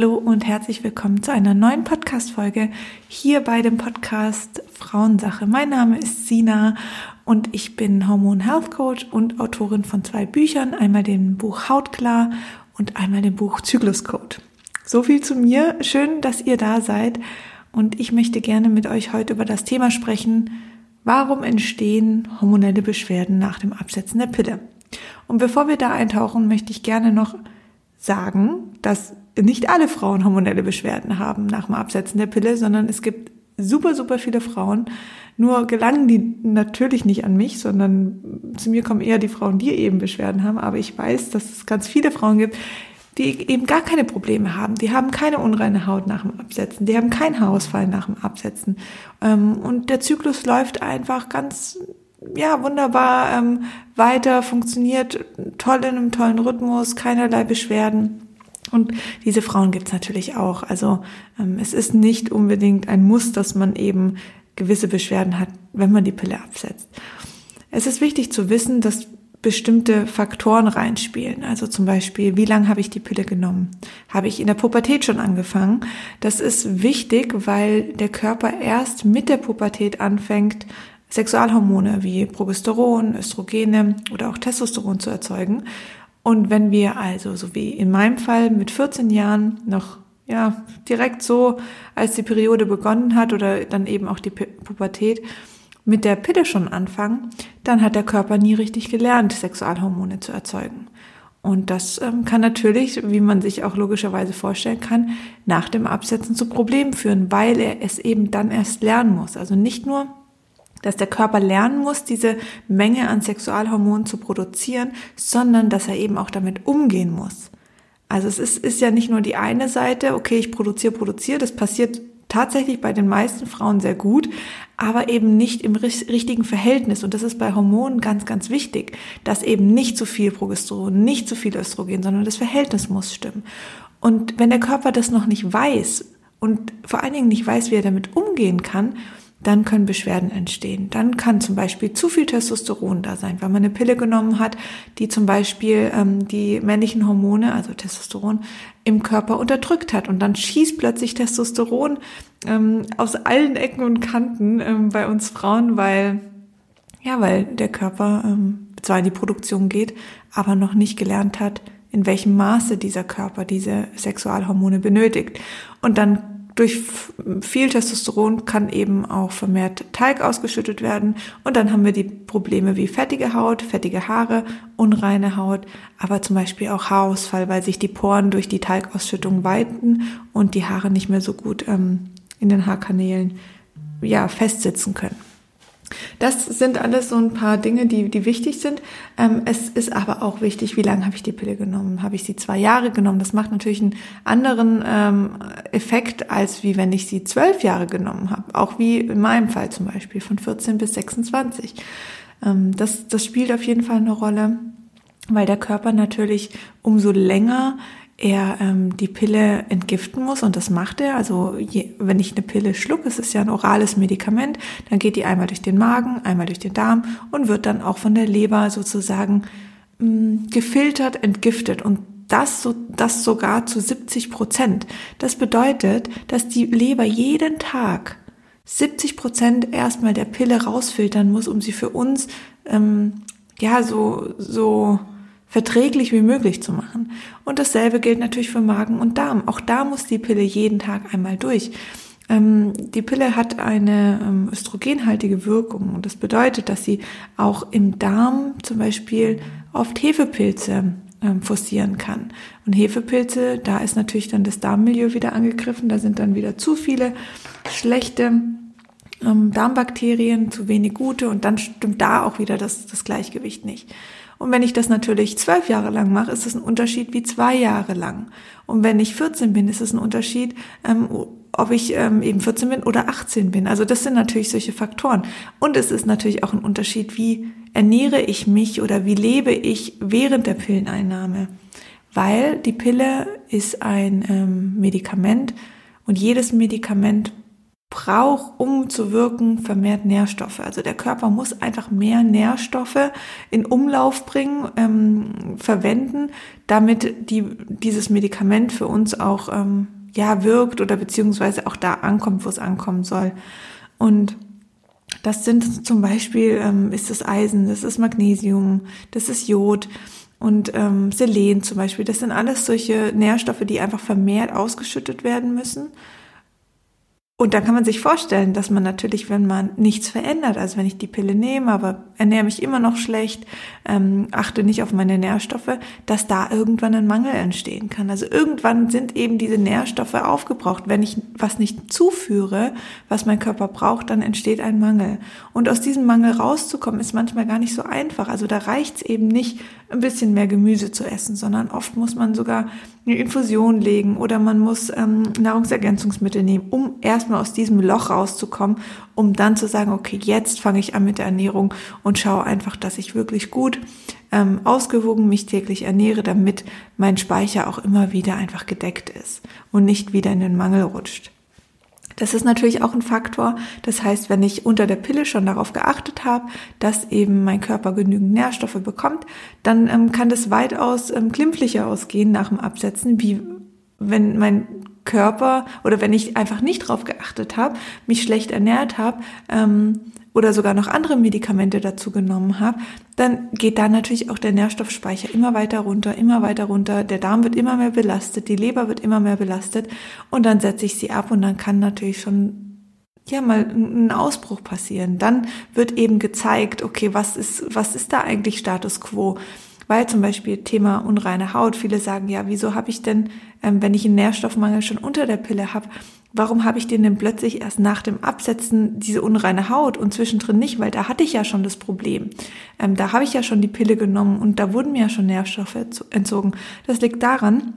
Hallo und herzlich willkommen zu einer neuen Podcast-Folge hier bei dem Podcast Frauensache. Mein Name ist Sina und ich bin Hormon Health Coach und Autorin von zwei Büchern, einmal dem Buch Hautklar und einmal dem Buch Zyklus Code. So viel zu mir. Schön, dass ihr da seid und ich möchte gerne mit euch heute über das Thema sprechen, warum entstehen hormonelle Beschwerden nach dem Absetzen der Pille. Und bevor wir da eintauchen, möchte ich gerne noch sagen, dass nicht alle Frauen hormonelle Beschwerden haben nach dem Absetzen der Pille, sondern es gibt super, super viele Frauen. Nur gelangen die natürlich nicht an mich, sondern zu mir kommen eher die Frauen, die eben Beschwerden haben. Aber ich weiß, dass es ganz viele Frauen gibt, die eben gar keine Probleme haben. Die haben keine unreine Haut nach dem Absetzen. Die haben keinen Haarausfall nach dem Absetzen. Ähm, und der Zyklus läuft einfach ganz ja, wunderbar ähm, weiter, funktioniert toll in einem tollen Rhythmus, keinerlei Beschwerden. Und diese Frauen gibt's natürlich auch. Also ähm, es ist nicht unbedingt ein Muss, dass man eben gewisse Beschwerden hat, wenn man die Pille absetzt. Es ist wichtig zu wissen, dass bestimmte Faktoren reinspielen. Also zum Beispiel, wie lange habe ich die Pille genommen? Habe ich in der Pubertät schon angefangen? Das ist wichtig, weil der Körper erst mit der Pubertät anfängt, Sexualhormone wie Progesteron, Östrogene oder auch Testosteron zu erzeugen. Und wenn wir also, so wie in meinem Fall mit 14 Jahren noch ja, direkt so, als die Periode begonnen hat oder dann eben auch die Pubertät, mit der Pille schon anfangen, dann hat der Körper nie richtig gelernt, Sexualhormone zu erzeugen. Und das ähm, kann natürlich, wie man sich auch logischerweise vorstellen kann, nach dem Absetzen zu Problemen führen, weil er es eben dann erst lernen muss. Also nicht nur dass der Körper lernen muss, diese Menge an Sexualhormonen zu produzieren, sondern dass er eben auch damit umgehen muss. Also es ist, ist ja nicht nur die eine Seite, okay, ich produziere, produziere, das passiert tatsächlich bei den meisten Frauen sehr gut, aber eben nicht im richtigen Verhältnis. Und das ist bei Hormonen ganz, ganz wichtig, dass eben nicht zu viel Progesteron, nicht zu viel Östrogen, sondern das Verhältnis muss stimmen. Und wenn der Körper das noch nicht weiß und vor allen Dingen nicht weiß, wie er damit umgehen kann, dann können Beschwerden entstehen. Dann kann zum Beispiel zu viel Testosteron da sein, weil man eine Pille genommen hat, die zum Beispiel ähm, die männlichen Hormone, also Testosteron, im Körper unterdrückt hat. Und dann schießt plötzlich Testosteron ähm, aus allen Ecken und Kanten ähm, bei uns Frauen, weil ja, weil der Körper ähm, zwar in die Produktion geht, aber noch nicht gelernt hat, in welchem Maße dieser Körper diese Sexualhormone benötigt. Und dann durch viel Testosteron kann eben auch vermehrt Teig ausgeschüttet werden und dann haben wir die Probleme wie fettige Haut, fettige Haare, unreine Haut, aber zum Beispiel auch Haarausfall, weil sich die Poren durch die Teigausschüttung weiten und die Haare nicht mehr so gut ähm, in den Haarkanälen ja festsitzen können. Das sind alles so ein paar Dinge, die, die wichtig sind. Ähm, es ist aber auch wichtig, wie lange habe ich die Pille genommen? Habe ich sie zwei Jahre genommen? Das macht natürlich einen anderen ähm, Effekt, als wie wenn ich sie zwölf Jahre genommen habe. Auch wie in meinem Fall zum Beispiel von 14 bis 26. Ähm, das, das spielt auf jeden Fall eine Rolle, weil der Körper natürlich umso länger er ähm, die Pille entgiften muss und das macht er. Also je, wenn ich eine Pille schluck, es ist ja ein orales Medikament, dann geht die einmal durch den Magen, einmal durch den Darm und wird dann auch von der Leber sozusagen mh, mm, gefiltert, entgiftet und das, so, das sogar zu 70 Prozent. Das bedeutet, dass die Leber jeden Tag 70 Prozent erstmal der Pille rausfiltern muss, um sie für uns ähm, ja so so verträglich wie möglich zu machen. Und dasselbe gilt natürlich für Magen und Darm. Auch da muss die Pille jeden Tag einmal durch. Ähm, die Pille hat eine ähm, östrogenhaltige Wirkung und das bedeutet, dass sie auch im Darm zum Beispiel oft Hefepilze ähm, forcieren kann. Und Hefepilze, da ist natürlich dann das Darmmilieu wieder angegriffen, da sind dann wieder zu viele schlechte Darmbakterien, zu wenig gute und dann stimmt da auch wieder das, das Gleichgewicht nicht. Und wenn ich das natürlich zwölf Jahre lang mache, ist es ein Unterschied wie zwei Jahre lang. Und wenn ich 14 bin, ist es ein Unterschied, ähm, ob ich ähm, eben 14 bin oder 18 bin. Also das sind natürlich solche Faktoren. Und es ist natürlich auch ein Unterschied, wie ernähre ich mich oder wie lebe ich während der Pilleneinnahme. Weil die Pille ist ein ähm, Medikament und jedes Medikament braucht, um zu wirken, vermehrt Nährstoffe. Also der Körper muss einfach mehr Nährstoffe in Umlauf bringen, ähm, verwenden, damit die, dieses Medikament für uns auch ähm, ja wirkt oder beziehungsweise auch da ankommt, wo es ankommen soll. Und das sind zum Beispiel ähm, ist das Eisen, das ist Magnesium, das ist Jod und ähm, Selen zum Beispiel. Das sind alles solche Nährstoffe, die einfach vermehrt ausgeschüttet werden müssen. Und da kann man sich vorstellen, dass man natürlich, wenn man nichts verändert, also wenn ich die Pille nehme, aber ernähre mich immer noch schlecht, ähm, achte nicht auf meine Nährstoffe, dass da irgendwann ein Mangel entstehen kann. Also irgendwann sind eben diese Nährstoffe aufgebraucht. Wenn ich was nicht zuführe, was mein Körper braucht, dann entsteht ein Mangel. Und aus diesem Mangel rauszukommen, ist manchmal gar nicht so einfach. Also da reicht es eben nicht, ein bisschen mehr Gemüse zu essen, sondern oft muss man sogar eine Infusion legen oder man muss ähm, Nahrungsergänzungsmittel nehmen, um erstmal aus diesem Loch rauszukommen, um dann zu sagen, okay, jetzt fange ich an mit der Ernährung und schaue einfach, dass ich wirklich gut ähm, ausgewogen mich täglich ernähre, damit mein Speicher auch immer wieder einfach gedeckt ist und nicht wieder in den Mangel rutscht. Das ist natürlich auch ein Faktor. Das heißt, wenn ich unter der Pille schon darauf geachtet habe, dass eben mein Körper genügend Nährstoffe bekommt, dann ähm, kann das weitaus ähm, glimpflicher ausgehen nach dem Absetzen, wie wenn mein Körper oder wenn ich einfach nicht drauf geachtet habe, mich schlecht ernährt habe, ähm, oder sogar noch andere Medikamente dazu genommen habe, dann geht da natürlich auch der Nährstoffspeicher immer weiter runter, immer weiter runter. Der Darm wird immer mehr belastet, die Leber wird immer mehr belastet und dann setze ich sie ab und dann kann natürlich schon ja mal ein Ausbruch passieren. Dann wird eben gezeigt, okay, was ist, was ist da eigentlich Status quo? Weil zum Beispiel Thema unreine Haut, viele sagen, ja, wieso habe ich denn, ähm, wenn ich einen Nährstoffmangel schon unter der Pille habe, warum habe ich den denn plötzlich erst nach dem Absetzen diese unreine Haut und zwischendrin nicht, weil da hatte ich ja schon das Problem. Ähm, da habe ich ja schon die Pille genommen und da wurden mir ja schon Nährstoffe entzogen. Das liegt daran,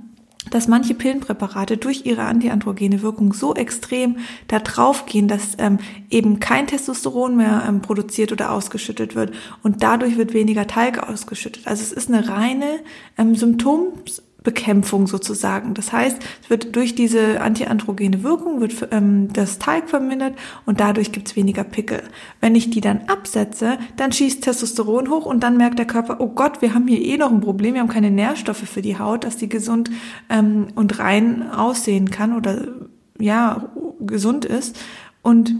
dass manche Pillenpräparate durch ihre antiandrogene Wirkung so extrem da draufgehen, dass ähm, eben kein Testosteron mehr ähm, produziert oder ausgeschüttet wird und dadurch wird weniger Talg ausgeschüttet. Also es ist eine reine ähm, Symptoms Bekämpfung sozusagen. Das heißt, es wird durch diese antiandrogene Wirkung wird ähm, das Teig vermindert und dadurch gibt es weniger Pickel. Wenn ich die dann absetze, dann schießt Testosteron hoch und dann merkt der Körper, oh Gott, wir haben hier eh noch ein Problem, wir haben keine Nährstoffe für die Haut, dass die gesund ähm, und rein aussehen kann oder ja gesund ist und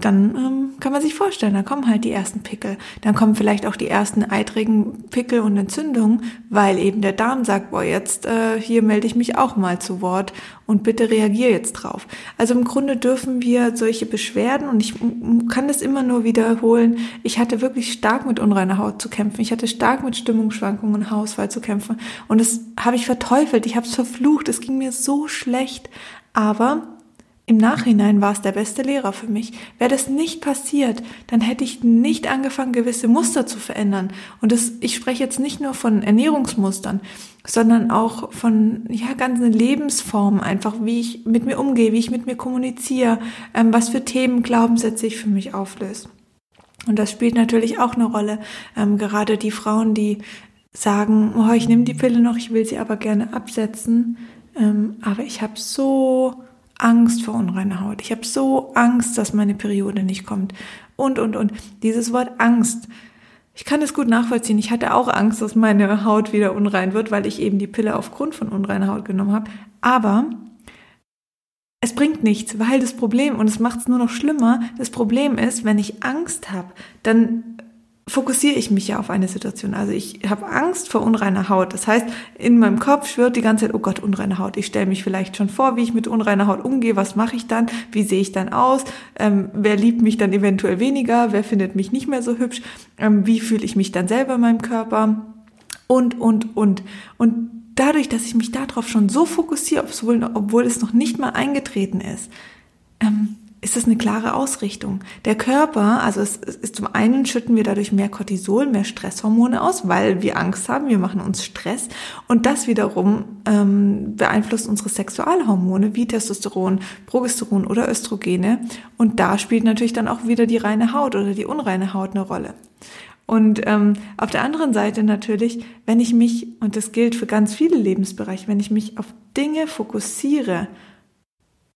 dann ähm, kann man sich vorstellen, dann kommen halt die ersten Pickel. Dann kommen vielleicht auch die ersten eitrigen Pickel und Entzündungen, weil eben der Darm sagt, boah, jetzt äh, hier melde ich mich auch mal zu Wort und bitte reagier jetzt drauf. Also im Grunde dürfen wir solche Beschwerden und ich kann das immer nur wiederholen. Ich hatte wirklich stark mit unreiner Haut zu kämpfen. Ich hatte stark mit Stimmungsschwankungen und Hausfall zu kämpfen und das habe ich verteufelt. Ich habe es verflucht. Es ging mir so schlecht. Aber im Nachhinein war es der beste Lehrer für mich. Wäre das nicht passiert, dann hätte ich nicht angefangen, gewisse Muster zu verändern. Und das, ich spreche jetzt nicht nur von Ernährungsmustern, sondern auch von ja ganzen Lebensformen, einfach wie ich mit mir umgehe, wie ich mit mir kommuniziere, ähm, was für Themen Glaubenssätze ich für mich auflöse. Und das spielt natürlich auch eine Rolle. Ähm, gerade die Frauen, die sagen, oh, ich nehme die Pille noch, ich will sie aber gerne absetzen, ähm, aber ich habe so Angst vor unreiner Haut. Ich habe so Angst, dass meine Periode nicht kommt. Und, und, und. Dieses Wort Angst. Ich kann es gut nachvollziehen. Ich hatte auch Angst, dass meine Haut wieder unrein wird, weil ich eben die Pille aufgrund von unreiner Haut genommen habe. Aber es bringt nichts, weil das Problem, und es macht es nur noch schlimmer, das Problem ist, wenn ich Angst habe, dann fokussiere ich mich ja auf eine Situation. Also ich habe Angst vor unreiner Haut. Das heißt, in meinem Kopf schwirrt die ganze Zeit, oh Gott, unreine Haut. Ich stelle mich vielleicht schon vor, wie ich mit unreiner Haut umgehe. Was mache ich dann? Wie sehe ich dann aus? Ähm, wer liebt mich dann eventuell weniger? Wer findet mich nicht mehr so hübsch? Ähm, wie fühle ich mich dann selber in meinem Körper? Und, und, und. Und dadurch, dass ich mich darauf schon so fokussiere, obwohl, obwohl es noch nicht mal eingetreten ist, ähm, ist es eine klare Ausrichtung. Der Körper, also es ist zum einen schütten wir dadurch mehr Cortisol, mehr Stresshormone aus, weil wir Angst haben, wir machen uns Stress und das wiederum ähm, beeinflusst unsere Sexualhormone wie Testosteron, Progesteron oder Östrogene und da spielt natürlich dann auch wieder die reine Haut oder die unreine Haut eine Rolle. Und ähm, auf der anderen Seite natürlich, wenn ich mich, und das gilt für ganz viele Lebensbereiche, wenn ich mich auf Dinge fokussiere,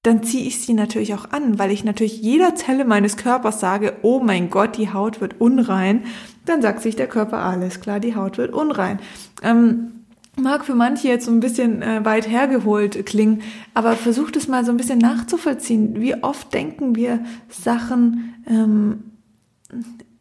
dann ziehe ich sie natürlich auch an, weil ich natürlich jeder Zelle meines Körpers sage, oh mein Gott, die Haut wird unrein. Dann sagt sich der Körper, alles klar, die Haut wird unrein. Ähm, mag für manche jetzt so ein bisschen äh, weit hergeholt klingen, aber versucht es mal so ein bisschen nachzuvollziehen. Wie oft denken wir Sachen ähm,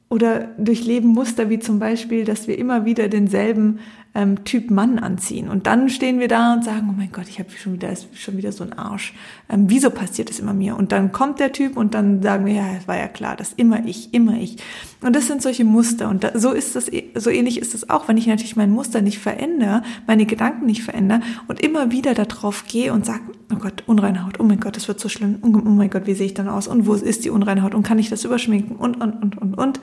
oder durchleben Muster wie zum Beispiel, dass wir immer wieder denselben ähm, Typ Mann anziehen. Und dann stehen wir da und sagen, oh mein Gott, ich habe schon wieder, ist schon wieder so ein Arsch. Ähm, wieso passiert das immer mir? Und dann kommt der Typ und dann sagen wir, ja, es war ja klar, das immer ich, immer ich. Und das sind solche Muster. Und da, so ist das, so ähnlich ist es auch, wenn ich natürlich mein Muster nicht verändere, meine Gedanken nicht verändere und immer wieder darauf gehe und sage, oh Gott, unreine Haut, oh mein Gott, das wird so schlimm, oh, oh mein Gott, wie sehe ich dann aus? Und wo ist die unreine Haut? Und kann ich das überschminken? Und, und, und, und, und.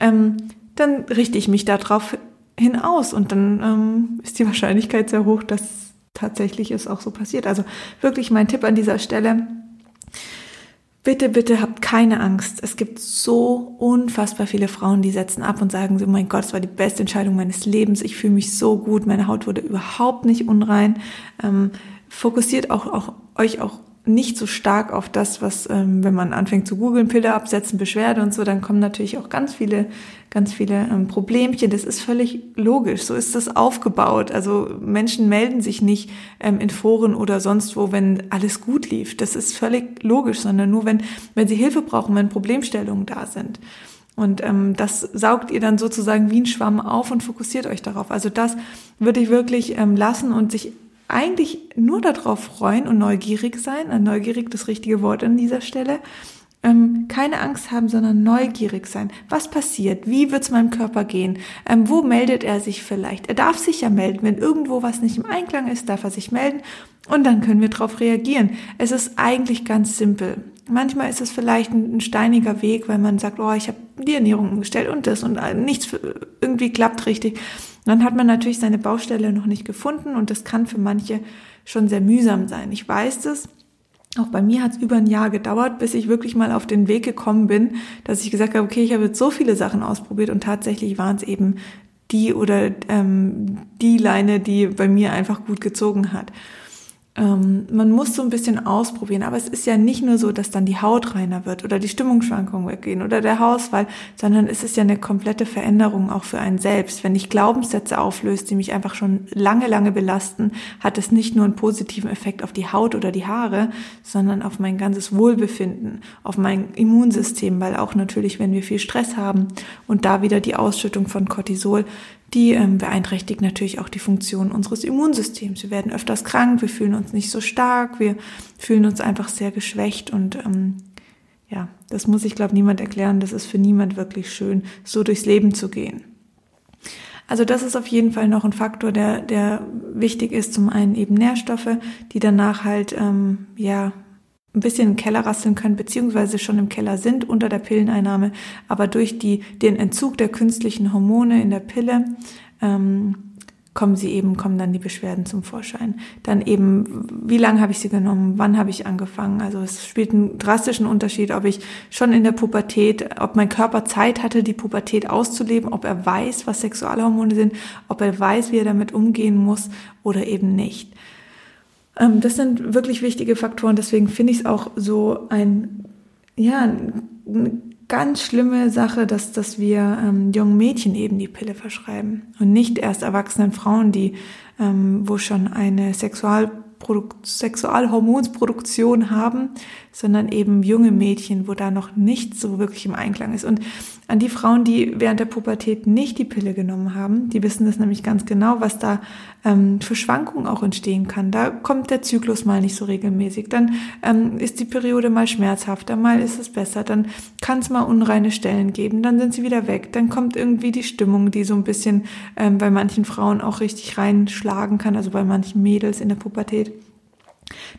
Ähm, dann richte ich mich darauf hinaus und dann ähm, ist die Wahrscheinlichkeit sehr hoch, dass tatsächlich es auch so passiert. Also wirklich mein Tipp an dieser Stelle. Bitte, bitte habt keine Angst. Es gibt so unfassbar viele Frauen, die setzen ab und sagen, so, mein Gott, es war die beste Entscheidung meines Lebens. Ich fühle mich so gut. Meine Haut wurde überhaupt nicht unrein. Ähm, fokussiert auch, auch euch auch nicht so stark auf das, was, ähm, wenn man anfängt zu googeln, Pille absetzen, Beschwerde und so, dann kommen natürlich auch ganz viele, ganz viele ähm, Problemchen. Das ist völlig logisch. So ist das aufgebaut. Also Menschen melden sich nicht ähm, in Foren oder sonst wo, wenn alles gut lief. Das ist völlig logisch, sondern nur wenn, wenn sie Hilfe brauchen, wenn Problemstellungen da sind. Und ähm, das saugt ihr dann sozusagen wie ein Schwamm auf und fokussiert euch darauf. Also das würde ich wirklich ähm, lassen und sich eigentlich nur darauf freuen und neugierig sein, ein neugierig das richtige Wort an dieser Stelle, ähm, keine Angst haben, sondern neugierig sein. Was passiert? Wie wird es meinem Körper gehen? Ähm, wo meldet er sich vielleicht? Er darf sich ja melden. Wenn irgendwo was nicht im Einklang ist, darf er sich melden und dann können wir darauf reagieren. Es ist eigentlich ganz simpel. Manchmal ist es vielleicht ein, ein steiniger Weg, weil man sagt, oh, ich habe die Ernährung umgestellt und das und nichts irgendwie klappt richtig. Dann hat man natürlich seine Baustelle noch nicht gefunden und das kann für manche schon sehr mühsam sein. Ich weiß das. Auch bei mir hat es über ein Jahr gedauert, bis ich wirklich mal auf den Weg gekommen bin, dass ich gesagt habe, okay, ich habe jetzt so viele Sachen ausprobiert und tatsächlich waren es eben die oder ähm, die Leine, die bei mir einfach gut gezogen hat ähm, man muss so ein bisschen ausprobieren, aber es ist ja nicht nur so, dass dann die Haut reiner wird oder die Stimmungsschwankungen weggehen oder der Hausfall, sondern es ist ja eine komplette Veränderung auch für einen selbst. Wenn ich Glaubenssätze auflöse, die mich einfach schon lange, lange belasten, hat es nicht nur einen positiven Effekt auf die Haut oder die Haare, sondern auf mein ganzes Wohlbefinden, auf mein Immunsystem, weil auch natürlich, wenn wir viel Stress haben und da wieder die Ausschüttung von Cortisol, die ähm, beeinträchtigt natürlich auch die Funktion unseres Immunsystems. Wir werden öfters krank, wir fühlen uns nicht so stark, wir fühlen uns einfach sehr geschwächt und ähm, ja, das muss ich glaube niemand erklären. Das ist für niemand wirklich schön, so durchs Leben zu gehen. Also das ist auf jeden Fall noch ein Faktor, der, der wichtig ist. Zum einen eben Nährstoffe, die danach halt ähm, ja ein bisschen im Keller rasseln können, beziehungsweise schon im Keller sind unter der Pilleneinnahme, aber durch die, den Entzug der künstlichen Hormone in der Pille ähm, kommen sie eben, kommen dann die Beschwerden zum Vorschein. Dann eben, wie lange habe ich sie genommen, wann habe ich angefangen? Also es spielt einen drastischen Unterschied, ob ich schon in der Pubertät, ob mein Körper Zeit hatte, die Pubertät auszuleben, ob er weiß, was Sexualhormone sind, ob er weiß, wie er damit umgehen muss oder eben nicht. Ähm, das sind wirklich wichtige Faktoren. Deswegen finde ich es auch so ein, ja, eine ganz schlimme Sache, dass, dass wir ähm, jungen Mädchen eben die Pille verschreiben und nicht erst erwachsenen Frauen, die, ähm, wo schon eine Sexual Sexualhormonsproduktion haben, sondern eben junge Mädchen, wo da noch nichts so wirklich im Einklang ist. Und an die Frauen, die während der Pubertät nicht die Pille genommen haben, die wissen das nämlich ganz genau, was da ähm, für Schwankungen auch entstehen kann. Da kommt der Zyklus mal nicht so regelmäßig, dann ähm, ist die Periode mal schmerzhafter, mal ist es besser, dann kann es mal unreine Stellen geben, dann sind sie wieder weg, dann kommt irgendwie die Stimmung, die so ein bisschen ähm, bei manchen Frauen auch richtig reinschlagen kann, also bei manchen Mädels in der Pubertät.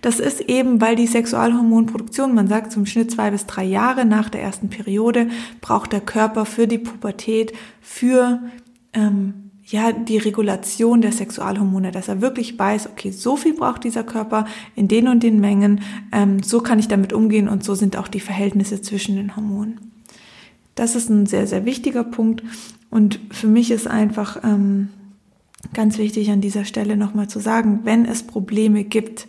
Das ist eben, weil die Sexualhormonproduktion, man sagt zum Schnitt zwei bis drei Jahre nach der ersten Periode, braucht der Körper für die Pubertät, für ähm, ja die Regulation der Sexualhormone, dass er wirklich weiß, okay, so viel braucht dieser Körper in den und den Mengen, ähm, so kann ich damit umgehen und so sind auch die Verhältnisse zwischen den Hormonen. Das ist ein sehr, sehr wichtiger Punkt und für mich ist einfach ähm, ganz wichtig an dieser Stelle nochmal zu sagen, wenn es Probleme gibt,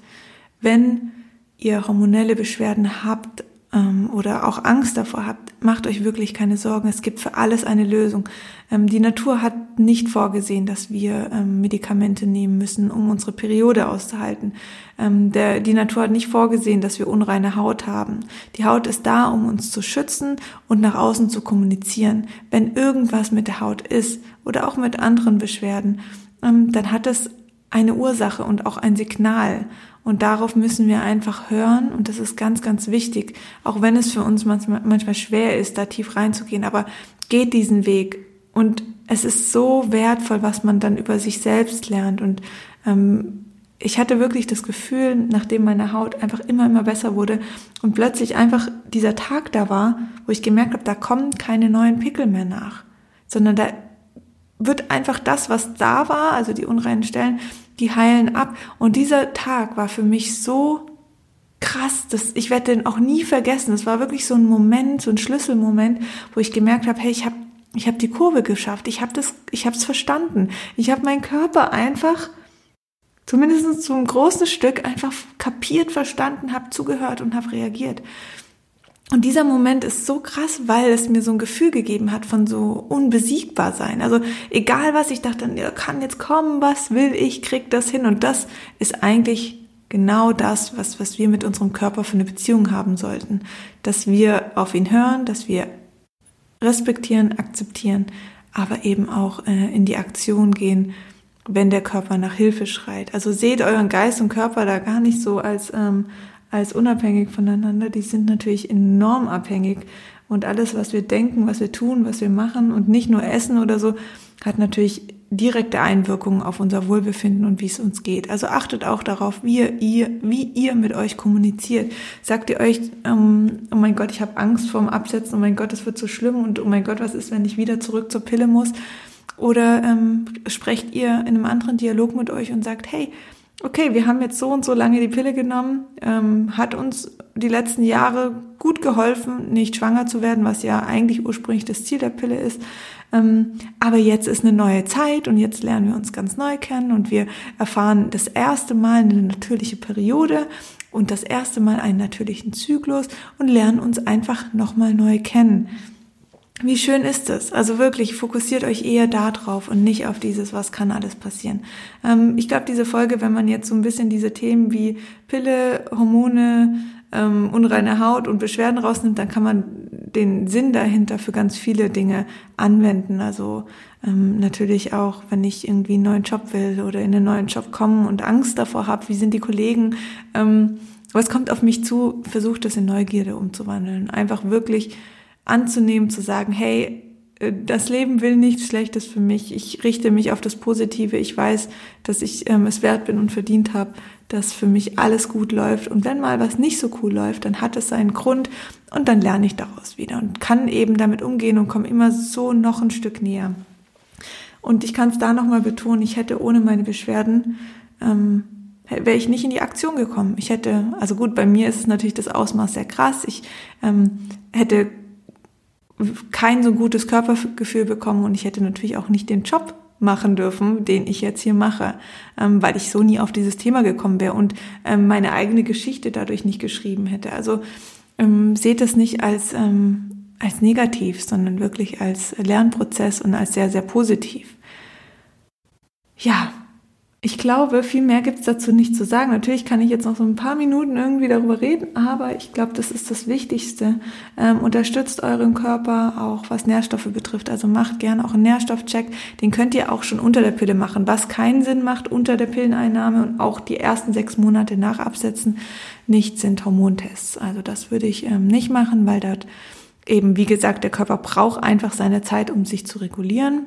wenn ihr hormonelle Beschwerden habt ähm, oder auch Angst davor habt, macht euch wirklich keine Sorgen. Es gibt für alles eine Lösung. Ähm, die Natur hat nicht vorgesehen, dass wir ähm, Medikamente nehmen müssen, um unsere Periode auszuhalten. Ähm, der, die Natur hat nicht vorgesehen, dass wir unreine Haut haben. Die Haut ist da, um uns zu schützen und nach außen zu kommunizieren. Wenn irgendwas mit der Haut ist oder auch mit anderen Beschwerden, ähm, dann hat es eine Ursache und auch ein Signal. Und darauf müssen wir einfach hören. Und das ist ganz, ganz wichtig. Auch wenn es für uns manchmal, schwer ist, da tief reinzugehen. Aber geht diesen Weg. Und es ist so wertvoll, was man dann über sich selbst lernt. Und ähm, ich hatte wirklich das Gefühl, nachdem meine Haut einfach immer, immer besser wurde und plötzlich einfach dieser Tag da war, wo ich gemerkt habe, da kommen keine neuen Pickel mehr nach, sondern da wird einfach das, was da war, also die unreinen Stellen, die heilen ab. Und dieser Tag war für mich so krass, dass ich werde den auch nie vergessen. Es war wirklich so ein Moment, so ein Schlüsselmoment, wo ich gemerkt habe, hey, ich habe ich habe die Kurve geschafft. Ich habe das ich habe es verstanden. Ich habe meinen Körper einfach zumindest zu einem großen Stück einfach kapiert, verstanden, habe zugehört und habe reagiert. Und dieser Moment ist so krass, weil es mir so ein Gefühl gegeben hat von so unbesiegbar sein. Also egal was ich dachte, ja, kann jetzt kommen, was will ich, krieg das hin. Und das ist eigentlich genau das, was, was wir mit unserem Körper für eine Beziehung haben sollten. Dass wir auf ihn hören, dass wir respektieren, akzeptieren, aber eben auch äh, in die Aktion gehen, wenn der Körper nach Hilfe schreit. Also seht euren Geist und Körper da gar nicht so als ähm, als unabhängig voneinander, die sind natürlich enorm abhängig. Und alles, was wir denken, was wir tun, was wir machen und nicht nur essen oder so, hat natürlich direkte Einwirkungen auf unser Wohlbefinden und wie es uns geht. Also achtet auch darauf, wie ihr, wie ihr mit euch kommuniziert. Sagt ihr euch, ähm, oh mein Gott, ich habe Angst vorm Absetzen, oh mein Gott, es wird so schlimm und oh mein Gott, was ist, wenn ich wieder zurück zur Pille muss? Oder ähm, sprecht ihr in einem anderen Dialog mit euch und sagt, hey, okay, wir haben jetzt so und so lange die Pille genommen, ähm, hat uns die letzten Jahre gut geholfen, nicht schwanger zu werden, was ja eigentlich ursprünglich das Ziel der Pille ist. Ähm, aber jetzt ist eine neue Zeit und jetzt lernen wir uns ganz neu kennen und wir erfahren das erste Mal eine natürliche Periode und das erste Mal einen natürlichen Zyklus und lernen uns einfach nochmal neu kennen. Wie schön ist es? Also wirklich, fokussiert euch eher da drauf und nicht auf dieses, was kann alles passieren. Ähm, ich glaube, diese Folge, wenn man jetzt so ein bisschen diese Themen wie Pille, Hormone, ähm, unreine Haut und Beschwerden rausnimmt, dann kann man den Sinn dahinter für ganz viele Dinge anwenden. Also ähm, natürlich auch, wenn ich irgendwie einen neuen Job will oder in einen neuen Job komme und Angst davor habe, wie sind die Kollegen. Ähm, was kommt auf mich zu? Versucht das in Neugierde umzuwandeln. Einfach wirklich anzunehmen, zu sagen, hey, äh, das Leben will nichts Schlechtes für mich. Ich richte mich auf das Positive. Ich weiß, dass ich ähm, es wert bin und verdient habe, dass für mich alles gut läuft. Und wenn mal was nicht so cool läuft, dann hat es seinen Grund und dann lerne ich daraus wieder und kann eben damit umgehen und komme immer so noch ein Stück näher. Und ich kann es da nochmal betonen, ich hätte ohne meine Beschwerden, ähm, wäre ich nicht in die Aktion gekommen. Ich hätte, also gut, bei mir ist natürlich das Ausmaß sehr krass. Ich ähm, hätte kein so gutes Körpergefühl bekommen und ich hätte natürlich auch nicht den Job machen dürfen, den ich jetzt hier mache, ähm, weil ich so nie auf dieses Thema gekommen wäre und ähm, meine eigene Geschichte dadurch nicht geschrieben hätte. Also ähm, seht es nicht als, ähm, als negativ, sondern wirklich als Lernprozess und als sehr, sehr positiv. Ja, ich glaube, viel mehr gibt es dazu nicht zu sagen. Natürlich kann ich jetzt noch so ein paar Minuten irgendwie darüber reden, aber ich glaube, das ist das Wichtigste. Ähm, unterstützt euren Körper auch, was Nährstoffe betrifft. Also macht gerne auch einen Nährstoffcheck. Den könnt ihr auch schon unter der Pille machen. Was keinen Sinn macht unter der Pilleneinnahme und auch die ersten sechs Monate nach Absetzen nicht sind Hormontests. Also das würde ich ähm, nicht machen, weil dort eben, wie gesagt, der Körper braucht einfach seine Zeit, um sich zu regulieren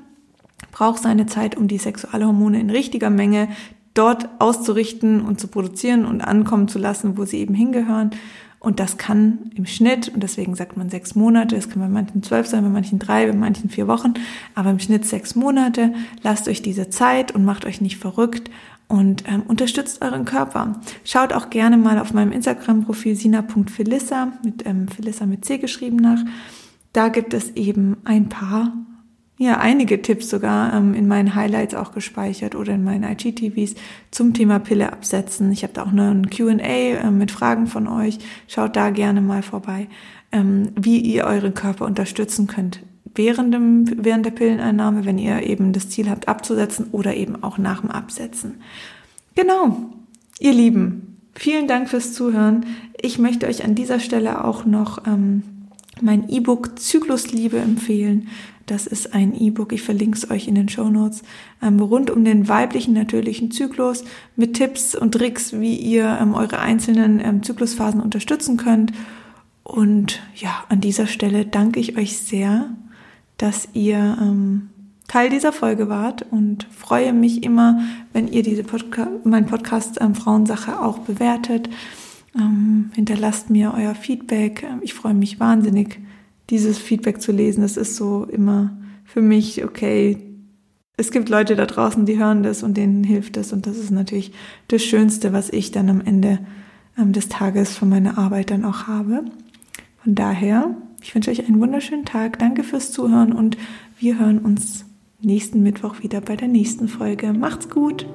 braucht seine Zeit, um die Sexualhormone in richtiger Menge dort auszurichten und zu produzieren und ankommen zu lassen, wo sie eben hingehören. Und das kann im Schnitt, und deswegen sagt man sechs Monate, es kann bei manchen zwölf sein, bei manchen drei, bei manchen vier Wochen, aber im Schnitt sechs Monate. Lasst euch diese Zeit und macht euch nicht verrückt und ähm, unterstützt euren Körper. Schaut auch gerne mal auf meinem Instagram-Profil sina.philissa mit ähm, Philissa mit C geschrieben nach. Da gibt es eben ein paar ja einige Tipps sogar ähm, in meinen Highlights auch gespeichert oder in meinen IGTVs zum Thema Pille absetzen. Ich habe da auch noch ein Q&A äh, mit Fragen von euch. Schaut da gerne mal vorbei, ähm, wie ihr euren Körper unterstützen könnt während, dem, während der Pilleneinnahme, wenn ihr eben das Ziel habt abzusetzen oder eben auch nach dem Absetzen. Genau, ihr Lieben, vielen Dank fürs Zuhören. Ich möchte euch an dieser Stelle auch noch ähm, mein E-Book Zyklusliebe empfehlen. Das ist ein E-Book, ich verlinke es euch in den Show Notes, ähm, rund um den weiblichen natürlichen Zyklus mit Tipps und Tricks, wie ihr ähm, eure einzelnen ähm, Zyklusphasen unterstützen könnt. Und ja, an dieser Stelle danke ich euch sehr, dass ihr ähm, Teil dieser Folge wart und freue mich immer, wenn ihr diese Podca mein Podcast ähm, Frauensache auch bewertet. Ähm, hinterlasst mir euer Feedback. Ich freue mich wahnsinnig, dieses Feedback zu lesen. Das ist so immer für mich, okay, es gibt Leute da draußen, die hören das und denen hilft es. Und das ist natürlich das Schönste, was ich dann am Ende ähm, des Tages von meiner Arbeit dann auch habe. Von daher, ich wünsche euch einen wunderschönen Tag. Danke fürs Zuhören und wir hören uns nächsten Mittwoch wieder bei der nächsten Folge. Macht's gut!